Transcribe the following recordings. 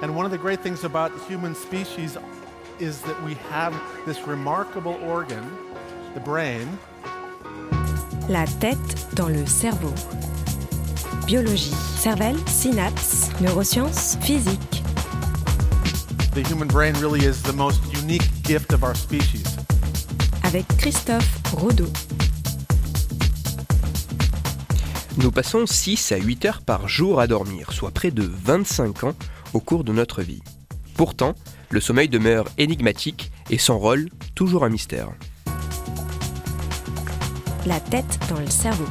And one of the great things about human species is that we have this remarkable organ, the brain. La tête dans le cerveau. Biologie, cervelle, synapses, neurosciences, physique. The human brain really is the most unique gift of our species. Avec Christophe Rodeau. Nous passons 6 à 8 heures par jour à dormir, soit près de 25 ans au cours de notre vie. Pourtant, le sommeil demeure énigmatique et son rôle toujours un mystère. La tête dans le cerveau.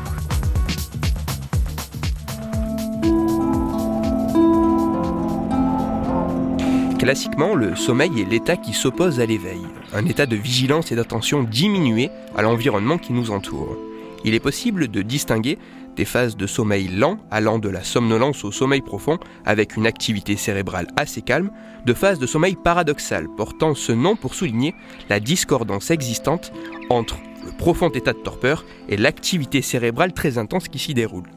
Classiquement, le sommeil est l'état qui s'oppose à l'éveil, un état de vigilance et d'attention diminué à l'environnement qui nous entoure. Il est possible de distinguer des phases de sommeil lent allant de la somnolence au sommeil profond avec une activité cérébrale assez calme, de phases de sommeil paradoxal portant ce nom pour souligner la discordance existante entre le profond état de torpeur et l'activité cérébrale très intense qui s'y déroule.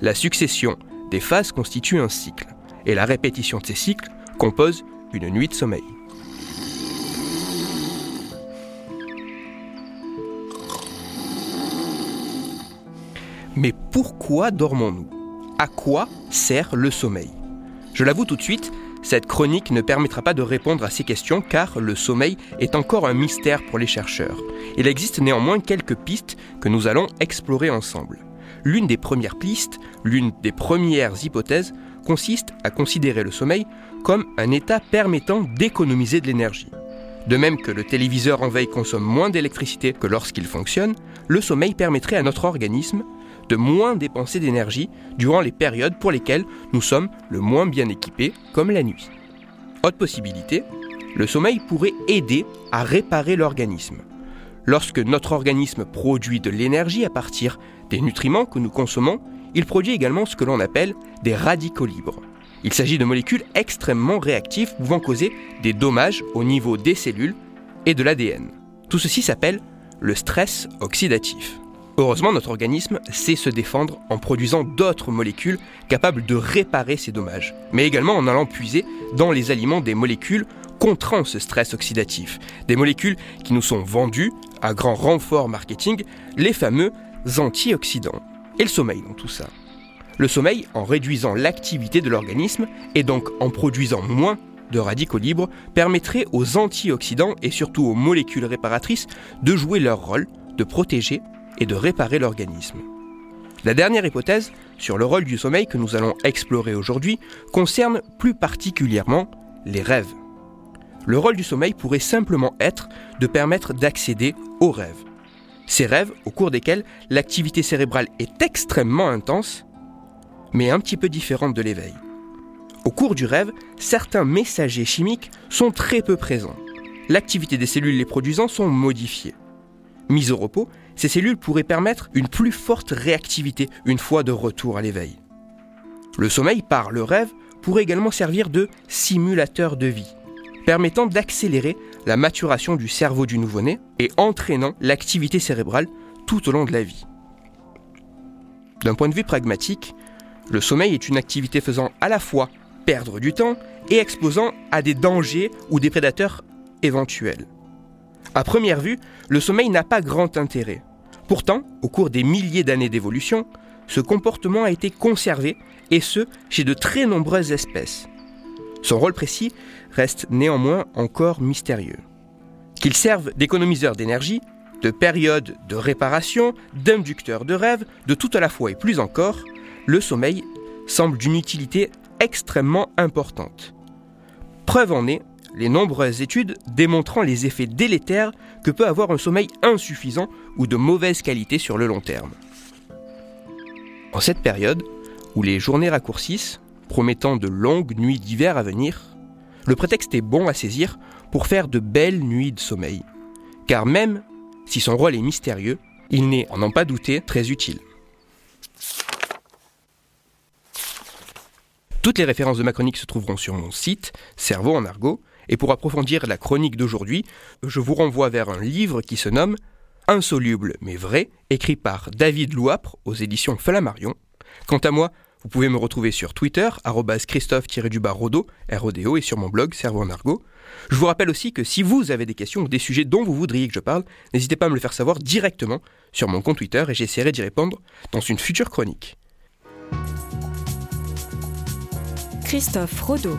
La succession des phases constitue un cycle, et la répétition de ces cycles compose une nuit de sommeil. Mais pourquoi dormons-nous? À quoi sert le sommeil? Je l'avoue tout de suite, cette chronique ne permettra pas de répondre à ces questions car le sommeil est encore un mystère pour les chercheurs. Il existe néanmoins quelques pistes que nous allons explorer ensemble. L'une des premières pistes, l'une des premières hypothèses, consiste à considérer le sommeil comme un état permettant d'économiser de l'énergie. De même que le téléviseur en veille consomme moins d'électricité que lorsqu'il fonctionne, le sommeil permettrait à notre organisme de moins dépenser d'énergie durant les périodes pour lesquelles nous sommes le moins bien équipés, comme la nuit. Autre possibilité, le sommeil pourrait aider à réparer l'organisme. Lorsque notre organisme produit de l'énergie à partir des nutriments que nous consommons, il produit également ce que l'on appelle des radicaux libres. Il s'agit de molécules extrêmement réactives pouvant causer des dommages au niveau des cellules et de l'ADN. Tout ceci s'appelle le stress oxydatif. Heureusement, notre organisme sait se défendre en produisant d'autres molécules capables de réparer ces dommages, mais également en allant puiser dans les aliments des molécules contrant ce stress oxydatif, des molécules qui nous sont vendues à grand renfort marketing, les fameux antioxydants. Et le sommeil dans tout ça? Le sommeil, en réduisant l'activité de l'organisme et donc en produisant moins de radicaux libres, permettrait aux antioxydants et surtout aux molécules réparatrices de jouer leur rôle, de protéger et de réparer l'organisme. La dernière hypothèse sur le rôle du sommeil que nous allons explorer aujourd'hui concerne plus particulièrement les rêves. Le rôle du sommeil pourrait simplement être de permettre d'accéder aux rêves. Ces rêves au cours desquels l'activité cérébrale est extrêmement intense, mais un petit peu différente de l'éveil. Au cours du rêve, certains messagers chimiques sont très peu présents. L'activité des cellules les produisant sont modifiées. Mises au repos, ces cellules pourraient permettre une plus forte réactivité une fois de retour à l'éveil. Le sommeil par le rêve pourrait également servir de simulateur de vie, permettant d'accélérer la maturation du cerveau du nouveau-né et entraînant l'activité cérébrale tout au long de la vie. D'un point de vue pragmatique, le sommeil est une activité faisant à la fois perdre du temps et exposant à des dangers ou des prédateurs éventuels. À première vue, le sommeil n'a pas grand intérêt. Pourtant, au cours des milliers d'années d'évolution, ce comportement a été conservé, et ce, chez de très nombreuses espèces. Son rôle précis reste néanmoins encore mystérieux. Qu'il serve d'économiseur d'énergie, de période de réparation, d'inducteur de rêve, de tout à la fois et plus encore, le sommeil semble d'une utilité extrêmement importante. Preuve en est les nombreuses études démontrant les effets délétères que peut avoir un sommeil insuffisant ou de mauvaise qualité sur le long terme. En cette période, où les journées raccourcissent, promettant de longues nuits d'hiver à venir, le prétexte est bon à saisir pour faire de belles nuits de sommeil. Car même si son rôle est mystérieux, il n'est, en n'en pas douter, très utile. Toutes les références de ma chronique se trouveront sur mon site, Cerveau en argot, et pour approfondir la chronique d'aujourd'hui, je vous renvoie vers un livre qui se nomme Insoluble mais vrai, écrit par David Louapre aux éditions Flammarion. Quant à moi, Vous pouvez me retrouver sur Twitter, Christophe-Rodo, R-O-D-O, et sur mon blog Cerveau en argot. Je vous rappelle aussi que si vous avez des questions ou des sujets dont vous voudriez que je parle, n'hésitez pas à me le faire savoir directement sur mon compte Twitter et j'essaierai d'y répondre dans une future chronique. Christophe Rodeau.